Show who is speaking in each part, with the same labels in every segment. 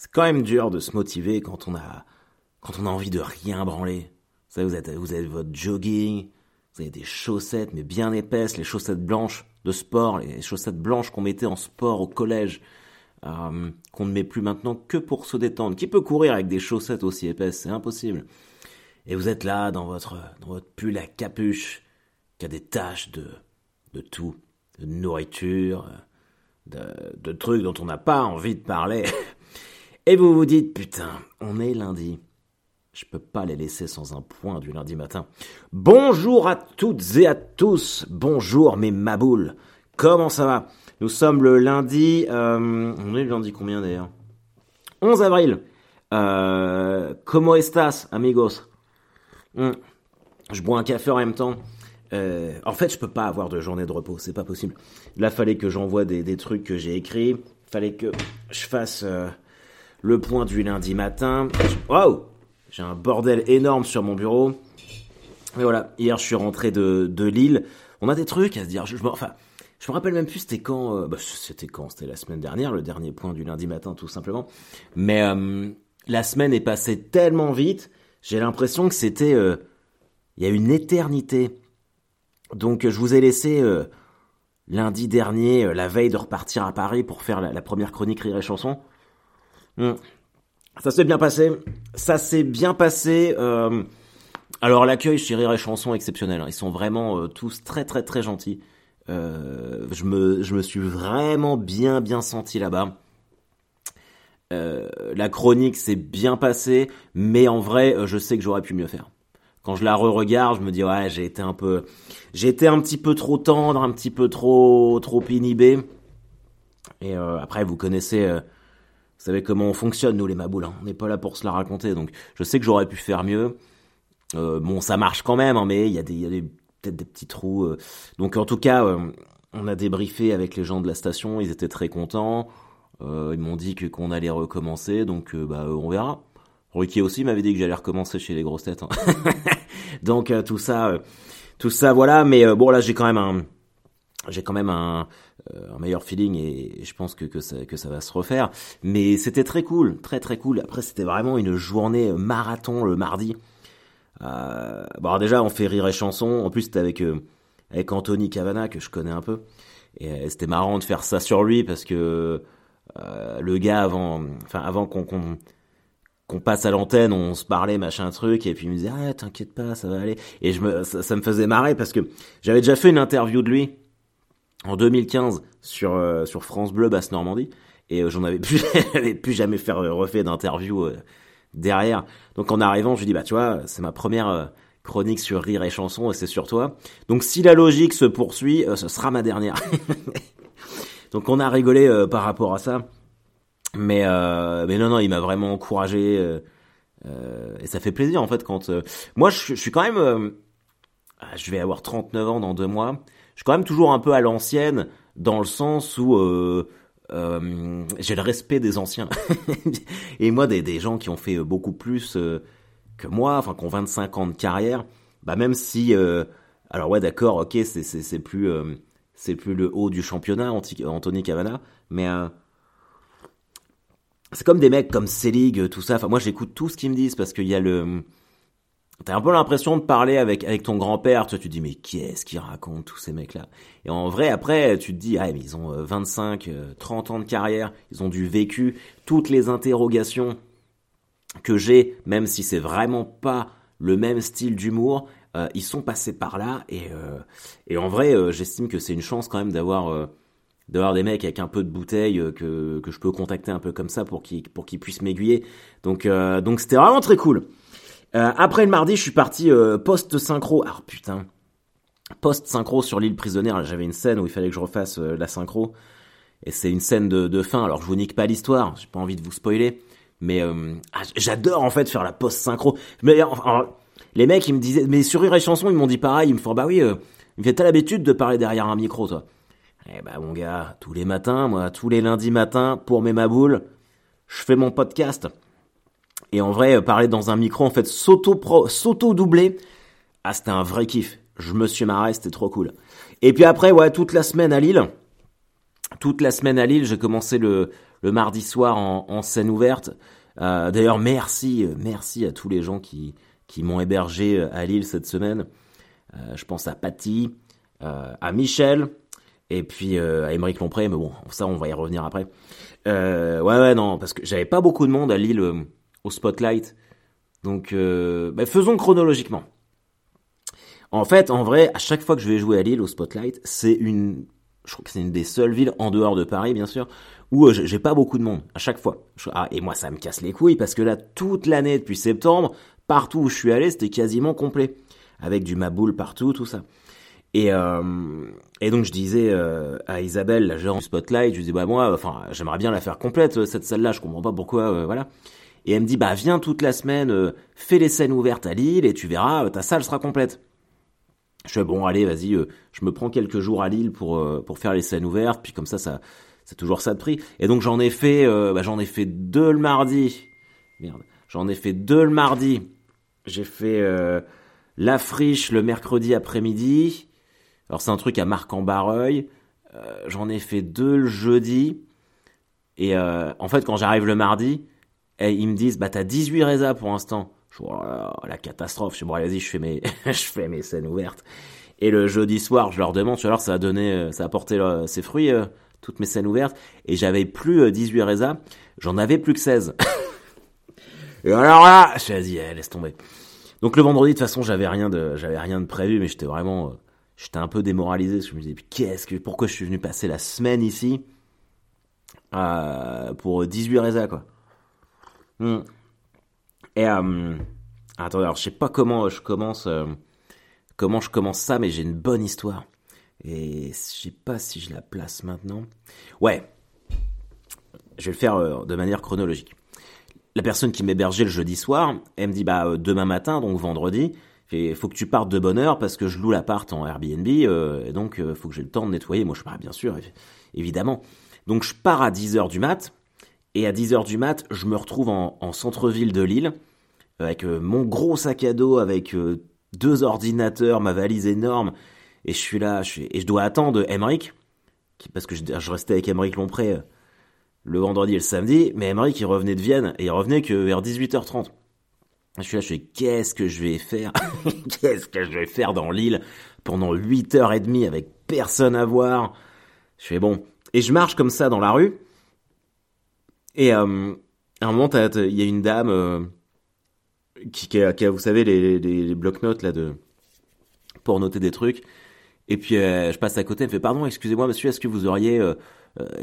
Speaker 1: C'est quand même dur de se motiver quand on a, quand on a envie de rien branler. Vous savez, vous êtes, vous avez votre jogging, vous avez des chaussettes, mais bien épaisses, les chaussettes blanches de sport, les chaussettes blanches qu'on mettait en sport au collège, euh, qu'on ne met plus maintenant que pour se détendre. Qui peut courir avec des chaussettes aussi épaisses? C'est impossible. Et vous êtes là dans votre, dans votre pull à capuche, qui a des taches de, de tout, de nourriture, de, de trucs dont on n'a pas envie de parler. Et vous vous dites, putain, on est lundi. Je peux pas les laisser sans un point du lundi matin. Bonjour à toutes et à tous. Bonjour mes maboules. Comment ça va? Nous sommes le lundi. Euh, on est le lundi combien d'ailleurs? 11 avril. Euh, como estas, amigos? Hmm. Je bois un café en même temps. Euh, en fait, je peux pas avoir de journée de repos, c'est pas possible. Là, fallait que j'envoie des, des, trucs que j'ai écrits. Fallait que je fasse euh, le point du lundi matin. Waouh J'ai un bordel énorme sur mon bureau. Mais voilà, hier je suis rentré de, de Lille. On a des trucs à se dire. Je, enfin, je me rappelle même plus c'était quand. Euh, bah, c'était quand? C'était la semaine dernière, le dernier point du lundi matin, tout simplement. Mais euh, la semaine est passée tellement vite. J'ai l'impression que c'était. Euh, il y a une éternité. Donc je vous ai laissé lundi dernier, la veille de repartir à Paris pour faire la, la première chronique Rire et Chanson. Ça s'est bien passé. Ça s'est bien passé. Euh, alors l'accueil chez Rire et Chanson exceptionnel. Hein. Ils sont vraiment euh, tous très très très gentils. Euh, je me je me suis vraiment bien bien senti là-bas. la chronique s'est bien passée, mais en vrai, je sais que j'aurais pu mieux faire quand je la re-regarde, je me dis ouais, j'ai été un peu, j'ai été un petit peu trop tendre, un petit peu trop, trop inhibé. Et après, vous connaissez, vous savez comment on fonctionne nous les maboules. Hein. On n'est pas là pour se la raconter, donc je sais que j'aurais pu faire mieux. Euh, bon, ça marche quand même, hein, mais il y a des, a peut-être des petits trous. euh. Donc en tout cas, euh, on a débriefé avec les gens de la station, ils étaient très contents. Euh, ils m'ont dit que qu'on allait recommencer, donc bah on verra. Ruquier aussi m'avait dit que j'allais recommencer chez les grosses têtes. Hein. Donc tout ça, tout ça, voilà. Mais bon là, j'ai quand même un, j'ai quand même un, un, meilleur feeling et je pense que que ça, que ça va se refaire. Mais c'était très cool, très très cool. Après, c'était vraiment une journée marathon le mardi. Euh, bon alors déjà, on fait rire et chanson. En plus, c'était avec avec Anthony Cavana que je connais un peu. Et c'était marrant de faire ça sur lui parce que le gars avant, enfin avant qu'on qu'on qu'on passe à l'antenne, on se parlait machin truc, et puis il me disait ah t'inquiète pas, ça va aller. Et je me, ça me faisait marrer parce que j'avais déjà fait une interview de lui en 2015 sur euh, sur France Bleu Basse Normandie, et euh, j'en avais plus, plus jamais fait refait d'interview euh, derrière. Donc en arrivant, je dis bah tu vois, c'est ma première chronique sur rire et chanson, et c'est sur toi. Donc si la logique se poursuit, ce sera ma dernière. Donc on a rigolé par rapport à ça. Mais euh, mais non non, il m'a vraiment encouragé euh, euh, et ça fait plaisir en fait quand euh, moi je, je, suis quand même euh, je vais avoir 39 ans dans deux mois. Je suis quand même toujours un peu à l'ancienne dans le sens où euh, j'ai le respect des anciens et moi des, gens qui ont fait beaucoup plus que moi, enfin qui ont 25 ans de carrière, bah même si alors ouais d'accord, ok c'est c'est c'est plus c'est plus le haut du championnat Anthony Cavana, mais c'est comme des mecs comme Selig, tout ça. Enfin, moi, j'écoute tout ce qu'ils me disent parce qu'il y a le. T'as un peu l'impression de parler avec avec ton grand-père. Tu, tu dis mais qu'est-ce qu'ils racontent tous ces mecs-là? Et en vrai, après, tu te dis ah mais ils ont 25, 30 ans de carrière, ils ont du vécu. Toutes les interrogations que j'ai, même si c'est vraiment pas le même style d'humour, euh, ils sont passés par là et euh, et en vrai, euh, j'estime que c'est une chance quand même d'avoir d'avoir des mecs avec un peu de bouteille que, que je peux contacter un peu comme ça pour qu'ils pour qu'ils puissent m'aiguiller. Donc euh, donc c'était vraiment très cool. Euh, après le mardi, je suis parti euh, post synchro. Ah putain. Post synchro sur l'île prisonnière, j'avais une scène où il fallait que je refasse la synchro et c'est une scène de, de fin. Alors je vous nique pas l'histoire, j'ai pas envie de vous spoiler, mais ah, j'adore en fait faire la post synchro. Mais enfin, les mecs ils me disaient mais sur Rire et Chanson, ils m'ont dit pareil, ils me font bah oui, me fait l'habitude de parler derrière un micro toi. Eh bah mon gars, tous les matins, moi, tous les lundis matins, pour mes maboules, je fais mon podcast. Et en vrai, parler dans un micro, en fait, s'auto-doubler, ah, c'était un vrai kiff. Je me suis marré, c'était trop cool. Et puis après, ouais, toute la semaine à Lille, toute la semaine à Lille, j'ai commencé le, le mardi soir en, scène ouverte. D'ailleurs, merci, merci à tous les gens qui, qui m'ont hébergé à Lille cette semaine. je pense à Patty, à Michel, et puis à Émeric Lompré, mais bon, ça on va y revenir après. ouais, ouais, non, parce que j'avais pas beaucoup de monde à Lille au Spotlight. Donc, bah, faisons chronologiquement. En fait, en vrai, à chaque fois que je vais jouer à Lille au Spotlight, c'est une, je crois que c'est une des seules villes en dehors de Paris, bien sûr, où euh, j'ai pas beaucoup de monde à chaque fois. Ah, et moi, ça me casse les couilles parce que là, toute l'année depuis septembre, partout où je suis allé, c'était quasiment complet, avec du maboule partout, tout ça. Et, euh, et donc je disais euh, à Isabelle, la gérante Spotlight, je disais bah moi, enfin j'aimerais bien la faire complète cette salle-là, je comprends pas pourquoi, voilà. Et elle me dit bah viens toute la semaine, fais les scènes ouvertes à Lille et tu verras, ta salle sera complète. Je fais bon, allez, vas-y, euh, je me prends quelques jours à Lille pour euh, pour faire les scènes ouvertes, puis comme ça, ça c'est toujours ça de prix. Et donc j'en ai fait, euh, bah, j'en ai fait deux le mardi. Merde, j'en ai fait deux le mardi. J'ai fait la friche le mercredi après-midi. Alors c'est un truc à Marc-en-Barreuil. j'en ai fait deux le jeudi. Et en fait, quand j'arrive le mardi, eh, ils me disent, bah t'as 18 résas pour l'instant. Je oh la catastrophe. Je dis, bon, vas-y, je fais mes, je fais mes scènes ouvertes. Et le jeudi soir, je leur demande, tu vois, alors ça a donné, euh, ça a porté euh, ses fruits, euh, toutes mes scènes ouvertes. Et j'avais plus 18 résas, j'en avais plus que 16. et alors là, je dit, eh, laisse tomber. Donc le vendredi, de toute façon, j'avais rien de, j'avais rien de prévu, mais j'étais vraiment, j'étais un peu démoralisé. je me disais, qu'est-ce que, pourquoi je suis venu passer la semaine ici, pour 18 résas, quoi. Hmm. Et euh, attendez, alors je sais pas comment je commence, euh, comment je commence ça, mais j'ai une bonne histoire. Et je sais pas si je la place maintenant. Ouais, je vais le faire euh, de manière chronologique. La personne qui m'hébergeait le jeudi soir, elle me dit bah demain matin, donc vendredi, il faut que tu partes de bonne heure parce que je loue l'appart en Airbnb, et donc faut que j'ai le temps de nettoyer. Moi je pars bien sûr, évidemment. Donc je pars à 10h du mat, et à 10h du mat, je me retrouve en, centre-ville de Lille, avec euh, mon gros sac à dos, avec euh, deux ordinateurs, ma valise énorme, et je suis là, je et je dois attendre Emmerich, parce que je, restais avec Emmerich Lompré euh, le vendredi et le samedi, mais Emmerich il revenait de Vienne, et il revenait que vers 18h30. Je suis là, je fais qu'est-ce que je vais faire Qu'est-ce que je vais faire dans l'île pendant 8h30 avec personne à voir? Je fais bon. Et je marche comme ça dans la rue, et euh, à un moment, il y a une dame euh, qui, a, vous savez, les, les, blocs-notes là pour noter des trucs. Et puis euh, je passe à côté, elle me fait pardon, excusez-moi monsieur, est-ce que vous auriez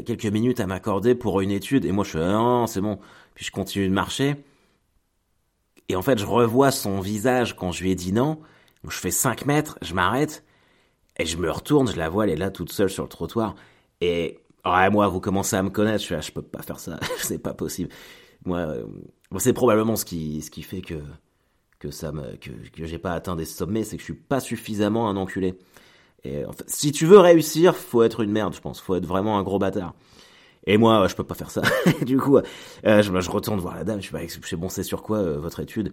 Speaker 1: quelques minutes à m'accorder pour une étude? Et moi je fais ah non, c'est bon. Puis je continue de marcher. Et en fait, je revois son visage quand je lui ai dit non. je fais 5 mètres, je m'arrête et je me retourne, je la vois, elle est là toute seule sur le trottoir. Et Ouais, moi, vous commencez à me connaître, je, je peux pas faire ça, c'est pas possible. Moi, euh, c'est probablement ce qui, ce qui fait que que ça me, que, que j'ai pas atteint des sommets, c'est que je suis pas suffisamment un enculé. Et en si tu veux réussir, faut être une merde, je pense. Faut être vraiment un gros bâtard. Et moi, je peux pas faire ça. du coup, euh, je, retourne voir la dame. Je suis bah, bon, c'est sur quoi euh, votre étude?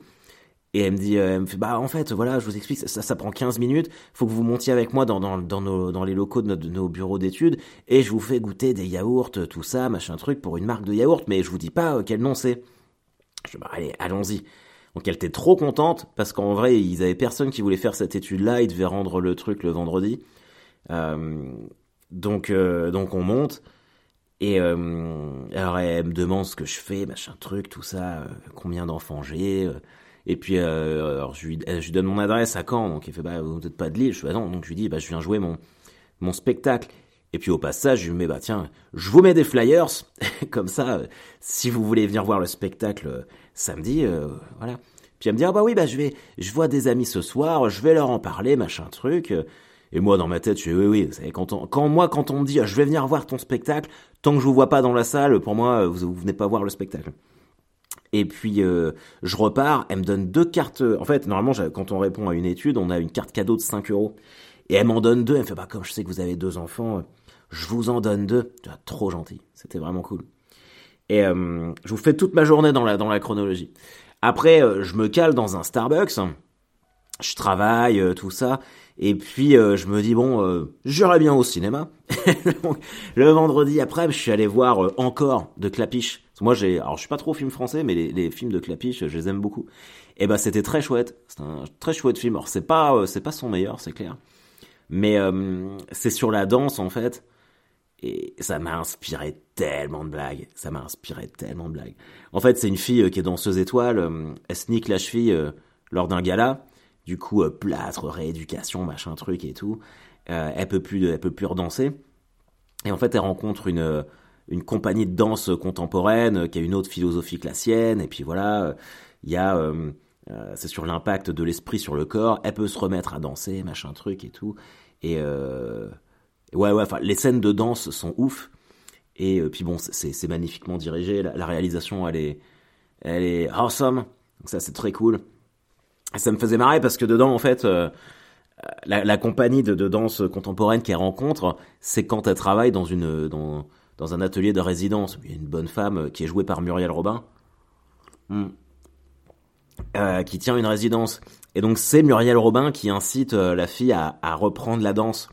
Speaker 1: Et elle me dit, euh, elle me fait, bah en fait, voilà, je vous explique, ça, ça prend 15 minutes, faut que vous montiez avec moi dans, dans, dans, nos, dans les locaux de, nos, bureaux d'études, et je vous fais goûter des yaourts, tout ça, machin truc, pour une marque de yaourt, mais je vous dis pas euh, quel nom c'est. Je bah allez, allons-y. Donc elle était trop contente, parce qu'en vrai, ils avaient personne qui voulait faire cette étude-là, ils devaient rendre le truc le vendredi. Euh, donc, donc on monte. Et alors elle me demande ce que je fais, machin truc, tout ça, combien d'enfants j'ai, et puis, euh, alors je lui, donne mon adresse à Caen, donc il fait, bah, vous n'êtes pas de Lille. Je fais, bah non, donc je lui dis, bah, je viens jouer mon, mon spectacle. Et puis au passage, je lui mets, bah tiens, je vous mets des flyers, comme ça, euh, si vous voulez venir voir le spectacle euh, samedi, voilà. Puis elle me dit, ah bah oui, bah je vais, je vois des amis ce soir, je vais leur en parler, machin truc. Et moi, dans ma tête, je fais, oui, oui, vous savez, quand, on, quand moi, quand on me dit, je vais venir voir ton spectacle, tant que je vous vois pas dans la salle, pour moi, vous, vous venez pas voir le spectacle. Et puis euh, je repars, elle me donne deux cartes. En fait, normalement, quand on répond à une étude, on a une carte cadeau de 5 euros. Et elle m'en donne deux. Elle me fait bah comme je sais que vous avez deux enfants, je vous en donne deux. Trop gentil. C'était vraiment cool. Et euh, je vous fais toute ma journée dans la dans la chronologie. Après, euh, je me cale dans un Starbucks. Je travaille, tout ça. Et puis euh, je me dis bon, euh, j'irai bien au cinéma. le vendredi après, je suis allé voir euh, encore de Clapiche. Moi j'ai, alors je suis pas trop film français, mais les, les films de Clapiche, je les aime beaucoup. Et ben c'était très chouette. C'est un très chouette film. Alors c'est pas, c'est pas son meilleur, c'est clair. Mais c'est sur la danse en fait. Et ça m'a inspiré tellement de blagues. Ça m'a inspiré tellement de blagues. En fait, c'est une fille qui est danseuse étoile. Elle se la cheville lors d'un gala. Du coup, euh, plâtre, rééducation, machin truc et tout. Euh, elle peut plus, elle peut plus redanser. Et en fait, elle rencontre une euh, une compagnie de danse contemporaine qui a une autre philosophie que la sienne. Et puis voilà, il y a c'est sur l'impact de l'esprit sur le corps. Elle peut se remettre à danser, machin truc et tout. Et ouais, ouais. Enfin, les scènes de danse sont ouf. Et puis bon, c'est magnifiquement dirigé. La, la, réalisation, elle est, elle est awesome. Donc ça, c'est très cool ça me faisait marrer parce que dedans, en fait, euh, la, la, compagnie de, danse contemporaine qu'elle rencontre, c'est quand elle travaille dans une dans, un atelier de résidence. Il y a une bonne femme qui est jouée par Muriel Robin, hmm. euh, qui tient une résidence. Et donc c'est Muriel Robin qui incite euh, la fille à, reprendre la danse.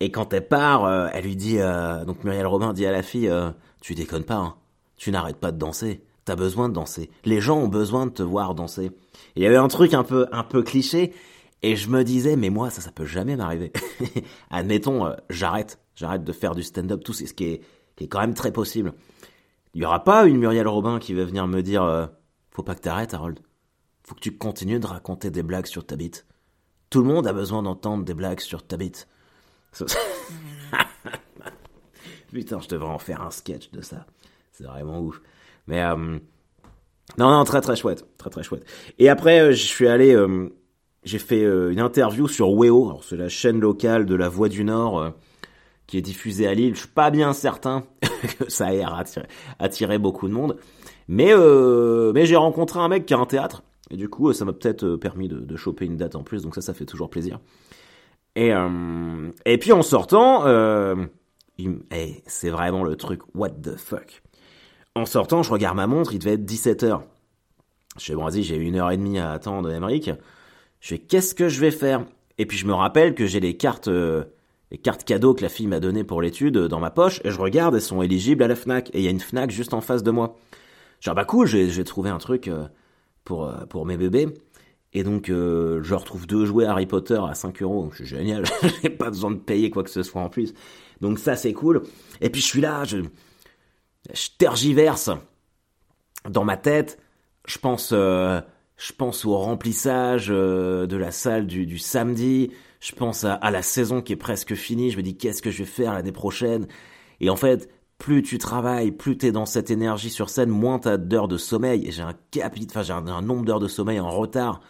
Speaker 1: Et quand elle part, euh, elle lui dit, donc Muriel Robin dit à la fille, tu déconnes pas, hein. tu n'arrêtes pas de danser. T'as besoin de danser. Les gens ont besoin de te voir danser. Il y avait un truc un peu, un peu cliché, et je me disais, mais moi, ça, ça peut jamais m'arriver. Admettons, euh, j'arrête, j'arrête de faire du stand-up, tout, ce qui est, qui est quand même très possible. Il y aura pas une Muriel Robin qui va venir me dire, euh, faut pas que t'arrêtes, Harold. Faut que tu continues de raconter des blagues sur ta bite. Tout le monde a besoin d'entendre des blagues sur ta bite. Putain, je devrais en faire un sketch de ça. C'est vraiment ouf. Mais euh, non, non, très très chouette, très très chouette. Et après, euh, je suis allé, euh, j'ai fait une interview sur Weo, c'est la chaîne locale de la Voix du Nord qui est diffusée à Lille. Je suis pas bien certain que ça ait attiré, beaucoup de monde, mais mais j'ai rencontré un mec qui a un théâtre et du coup, ça m'a peut-être permis de, choper une date en plus, donc ça, ça fait toujours plaisir. Et et puis en sortant, hey, c'est vraiment le truc what the fuck. En sortant, je regarde ma montre, il devait être 17h. Je fais, bon, vas-y, j'ai une heure et demie à attendre, Emmerich. Je fais, qu'est-ce que je vais faire? Et puis je me rappelle que j'ai les cartes, euh, les cartes cadeaux que la fille m'a données pour l'étude euh, dans ma poche, et je regarde, elles sont éligibles à la FNAC, et il y a une FNAC juste en face de moi. Genre, bah cool, j'ai trouvé un truc euh, pour, pour mes bébés. Et donc, je retrouve deux jouets Harry Potter à 5 euros. C'est génial. J'ai pas besoin de payer quoi que ce soit en plus. Donc ça, c'est cool. Et puis, je suis là, je, je tergiverse dans ma tête. Je pense, euh, je pense au remplissage euh, de la salle du, samedi. Je pense à, la saison qui est presque finie. Je me dis qu'est-ce que je vais faire l'année prochaine? Et en fait, plus tu travailles, plus tu es dans cette énergie sur scène, moins t'as d'heures de sommeil. Et j'ai un capit, enfin j'ai un, nombre d'heures de sommeil en retard.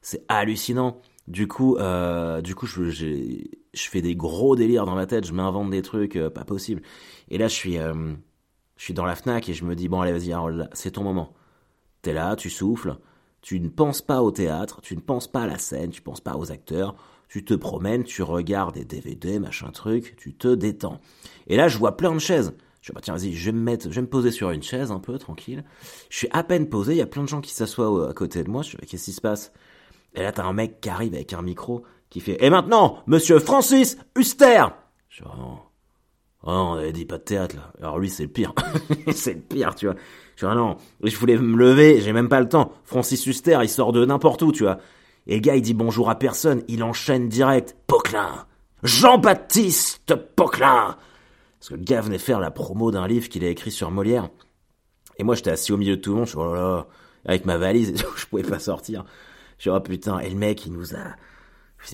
Speaker 1: C'est hallucinant. Du coup, euh, du coup, je, je, fais des gros délires dans ma tête. Je m'invente des trucs pas possibles. Et là, je suis je suis dans la FNAC et je me dis, bon allez vas-y c'est ton moment. T'es là, tu souffles, tu ne penses pas au théâtre, tu ne penses pas à la scène, tu ne penses pas aux acteurs, tu te promènes, tu regardes des DVD, machin truc, tu te détends. Et là je vois plein de chaises. Je dis, bah tiens vas-y, je vais me mettre, je vais me poser sur une chaise un peu, tranquille. Je suis à peine posé, il y a plein de gens qui s'assoient à côté de moi, je qu'est-ce qui se passe? Et là t'as un mec qui arrive avec un micro, qui fait, et maintenant, monsieur Francis Huster Je Oh on avait dit pas de théâtre là. Alors lui c'est le pire. c'est le pire, tu vois. Je vois non, je voulais me lever, j'ai même pas le temps. Francis Huster, il sort de n'importe où, tu vois. Et le gars, il dit bonjour à personne, il enchaîne direct. Poquelin Jean-Baptiste Poquelin Parce que le gars venait faire la promo d'un livre qu'il a écrit sur Molière. Et moi, j'étais assis au milieu de tout le monde, je suis, oh là là, avec ma valise, je pouvais pas sortir. Je suis, oh putain, et le mec, il nous a...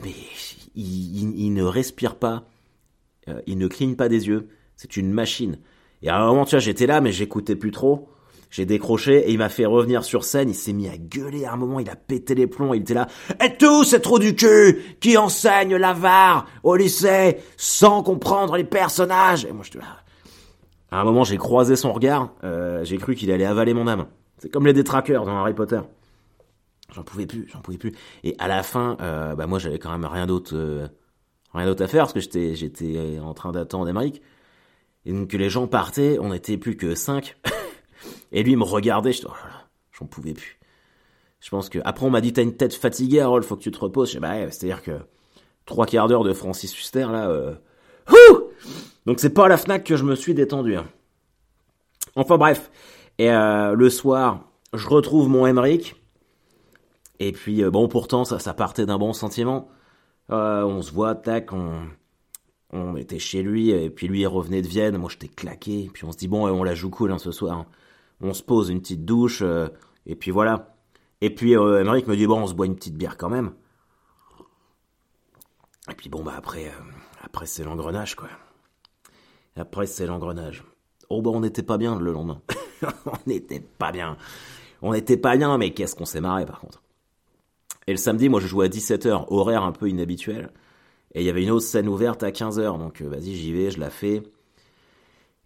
Speaker 1: Mais il ne respire pas euh, il ne cligne pas des yeux. C'est une machine. Et à un moment, tu vois, j'étais là, mais j'écoutais plus trop. J'ai décroché et il m'a fait revenir sur scène. Il s'est mis à gueuler à un moment. Il a pété les plombs. Il était là. Et tout, c'est trop du cul? Qui enseigne l'avare au lycée sans comprendre les personnages? Et moi, je là. À un moment, j'ai croisé son regard. Euh, j'ai cru qu'il allait avaler mon âme. C'est comme les détraqueurs dans Harry Potter. J'en pouvais plus, j'en pouvais plus. Et à la fin, euh, bah moi, j'avais quand même rien d'autre rien d'autre à faire parce que j'étais j'étais en train d'attendre Emmerich. Et donc les gens partaient, on n'était plus que cinq. et lui il me regardait, je oh j'en pouvais plus. Je pense que après on m'a dit t'as une tête fatiguée Harold, faut que tu te reposes. Je dis bah c'est-à-dire que trois quarts d'heure de Francis Huster là. Euh... Donc c'est pas à la Fnac que je me suis détendu. Hein. Enfin bref. Et euh, le soir, je retrouve mon Emmerich. Et puis euh, bon, pourtant ça, ça partait d'un bon sentiment. Euh, on se voit, tac, on, on était chez lui, et puis lui il revenait de Vienne, moi j'étais claqué, puis on se dit bon, on la joue cool hein, ce soir. On se pose une petite douche, et puis voilà. Et puis euh, me dit bon, on se boit une petite bière quand même. Et puis bon bah après, après c'est l'engrenage quoi. Après c'est l'engrenage. Oh bah on n'était pas bien le lendemain. on n'était pas bien. On n'était pas bien, mais qu'est-ce qu'on s'est marré par contre. Et le samedi, moi je jouais à 17h, horaire un peu inhabituel. Et il y avait une autre scène ouverte à 15h, donc euh, vas-y j'y vais, je la fais.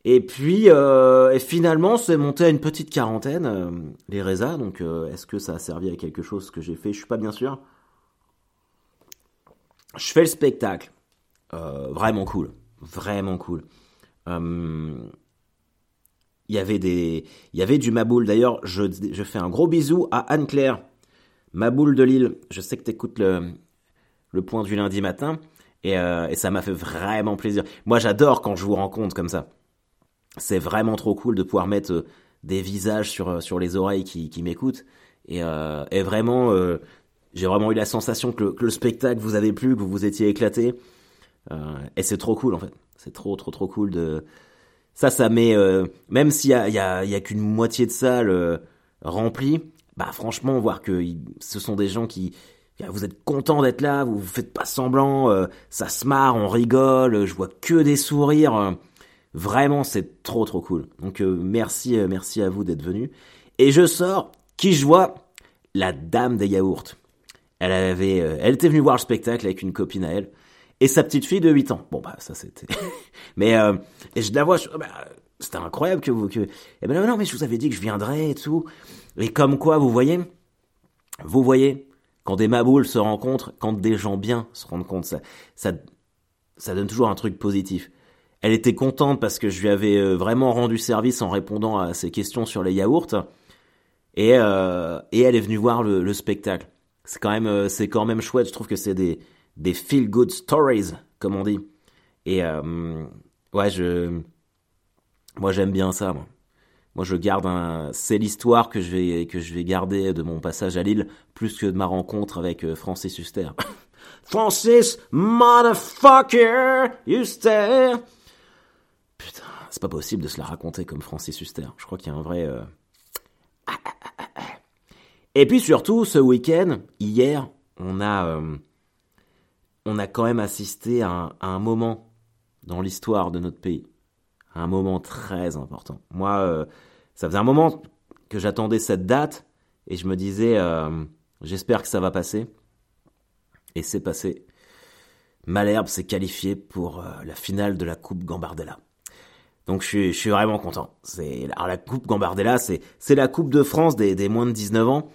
Speaker 1: Et puis, euh, et finalement, c'est monté à une petite quarantaine, euh, les Reza. Donc, est-ce que ça a servi à quelque chose que j'ai fait? Je suis pas bien sûr. Je fais le spectacle. vraiment cool. Vraiment cool il y avait des, il y avait du Maboul. D'ailleurs, je, je fais un gros bisou à Anne-Claire, Maboul de Lille. Je sais que tu écoutes le, le point du lundi matin. Et, euh, et ça m'a fait vraiment plaisir. Moi, j'adore quand je vous rencontre comme ça. C'est vraiment trop cool de pouvoir mettre euh, des visages sur, euh, sur les oreilles qui, qui m'écoutent. Et, et vraiment, j'ai vraiment eu la sensation que le, spectacle vous avait plu, que vous vous étiez éclaté. et c'est trop cool en fait. C'est trop, trop, trop cool de, ça, ça met, même s'il y a, y a, y a qu'une moitié de salle remplie, bah franchement, voir que ce sont des gens qui, vous êtes contents d'être là, vous, faites pas semblant, euh, ça se marre, on rigole, je vois que des sourires. vraiment, c'est trop trop cool. Donc merci, merci à vous d'être venus. Et je sors, qui je vois La dame des yaourts. Elle avait, elle était venue voir le spectacle avec une copine à elle et sa petite fille de 8 ans. Bon bah ça c'était. mais euh, et je la vois, bah, c'était incroyable que vous que. Eh ben non mais je vous avais dit que je viendrais et tout. Et comme quoi vous voyez, vous voyez quand des maboules se rencontrent, quand des gens bien se rendent compte, ça ça donne toujours un truc positif. Elle était contente parce que je lui avais euh, vraiment rendu service en répondant à ses questions sur les yaourts. Et, euh, et elle est venue voir le, le spectacle. C'est quand même, euh, c'est quand même chouette. Je trouve que c'est des, des feel good stories, comme on dit. Et ouais, je, moi j'aime bien ça. Moi, je garde un, c'est l'histoire que je vais que je vais garder de mon passage à Lille, plus que de ma rencontre avec euh, Francis Huster. Francis, motherfucker, Huster. Putain, c'est pas possible de se la raconter comme Francis Huster. Je crois qu'il y a un vrai. Euh, Et puis surtout, ce week-end, hier, on a on a quand même assisté à un, moment dans l'histoire de notre pays, un moment très important. Moi, euh, ça faisait un moment que j'attendais cette date et je me disais, euh, j'espère que ça va passer. Et c'est passé. Malherbe s'est qualifié pour euh, la finale de la Coupe Gambardella. Donc je suis, vraiment content. C'est la Coupe Gambardella, c'est c'est la Coupe de France des, des moins de 19 ans.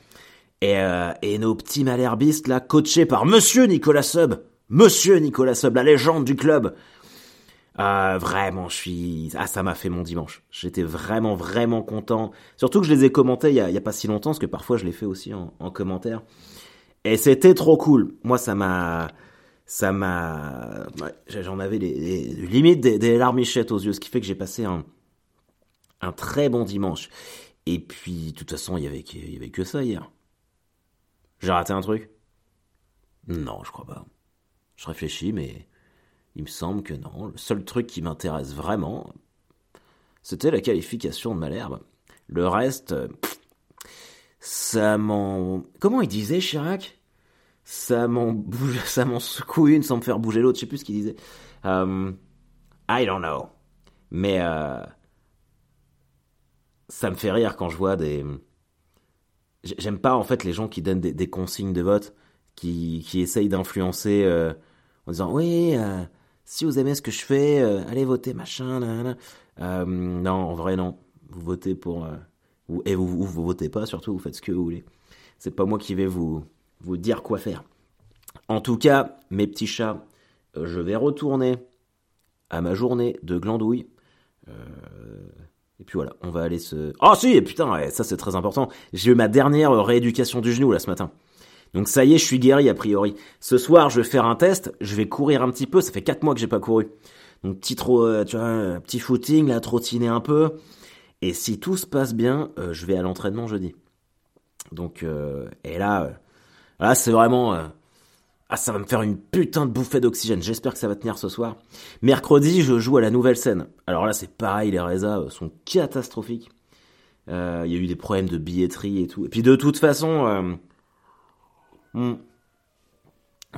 Speaker 1: Et, et nos petits malherbistes là, coachés par Monsieur Nicolas Sub, Monsieur Nicolas Sub, la légende du club. Euh, vraiment, je suis. Ah, ça m'a fait mon dimanche. J'étais vraiment, vraiment content. Surtout que je les ai commentés il y a, pas si longtemps, parce que parfois je les fais aussi en, commentaire. Et c'était trop cool. Moi, ça m'a, ça m'a, j'en avais les, limites des, des, larmichettes aux yeux, ce qui fait que j'ai passé un, un très bon dimanche. Et puis, de toute façon, il y avait, il y avait que ça hier. J'ai raté un truc? Non, je crois pas. Je réfléchis, mais il me semble que non. Le seul truc qui m'intéresse vraiment, c'était la qualification de Malherbe. Le reste, ça m'en... Comment il disait, Chirac? Ça m'en bouge, ça m'en secoue une sans me faire bouger l'autre. Je sais plus ce qu'il disait. Um, I don't know. Mais euh, ça me fait rire quand je vois des. J'aime pas en fait les gens qui donnent des consignes de vote qui, qui essaye d'influencer euh, en disant oui, euh, si vous aimez ce que je fais, euh, allez voter machin. non, en vrai non. Vous votez pour et vous, vous, vous votez pas surtout. Vous faites ce que vous voulez. C'est pas moi qui vais vous vous dire quoi faire. En tout cas, mes petits chats, je vais retourner à ma journée de glandouille. et puis voilà, on va aller se. Oh si, putain, ça c'est très important. J'ai eu ma dernière rééducation du genou là ce matin. Donc ça y est, je suis guéri a priori. Ce soir, je vais faire un test, je vais courir un petit peu, ça fait 4 mois que j'ai pas couru. Donc petit trop, euh, tu vois, petit footing, là, trottiner un peu. Et si tout se passe bien, euh, je vais à l'entraînement jeudi. Donc, euh, et là, là c'est vraiment... ah, ça va me faire une putain de bouffée d'oxygène. J'espère que ça va tenir ce soir. Mercredi, je joue à la nouvelle scène. Alors là, c'est pareil, les résas sont catastrophiques. Il y a eu des problèmes de billetterie et tout. Et puis de toute façon, on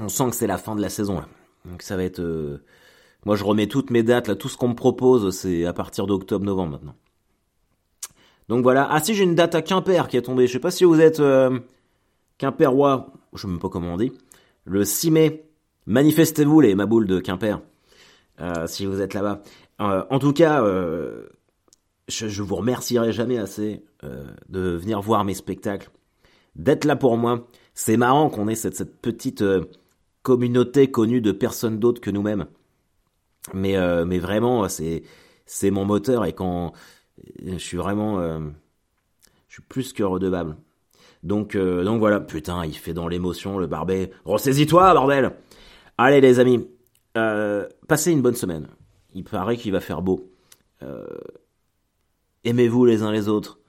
Speaker 1: sent que c'est la fin de la saison. Donc ça va être moi, je remets toutes mes dates, là, tout ce qu'on me propose, c'est à partir d'octobre-novembre maintenant. Donc voilà. Ah si, j'ai une date à Quimper qui est tombée. Je sais pas si vous êtes euh, Quimperois, je sais même pas comment on dit. Le 6 mai, manifestez-vous les maboules de Quimper, euh, si vous êtes là-bas. Euh, en tout cas, euh, je, je, vous remercierai jamais assez euh, de venir voir mes spectacles, d'être là pour moi. C'est marrant qu'on ait cette, cette petite communauté connue de personnes d'autres que nous-mêmes. Mais, euh, mais vraiment, c'est, c'est mon moteur et quand je suis vraiment, euh, je suis plus que redevable. Donc, euh, donc voilà, putain, il fait dans l'émotion le barbet. Ressaisis-toi, bordel Allez les amis, passez une bonne semaine. Il paraît qu'il va faire beau. Aimez-vous les uns les autres.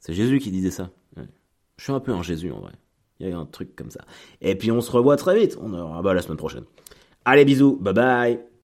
Speaker 1: C'est Jésus qui disait ça. Je suis un peu un Jésus en vrai. Il y a un truc comme ça. Et puis on se revoit très vite. On aura bah, la semaine prochaine. Allez bisous, bye bye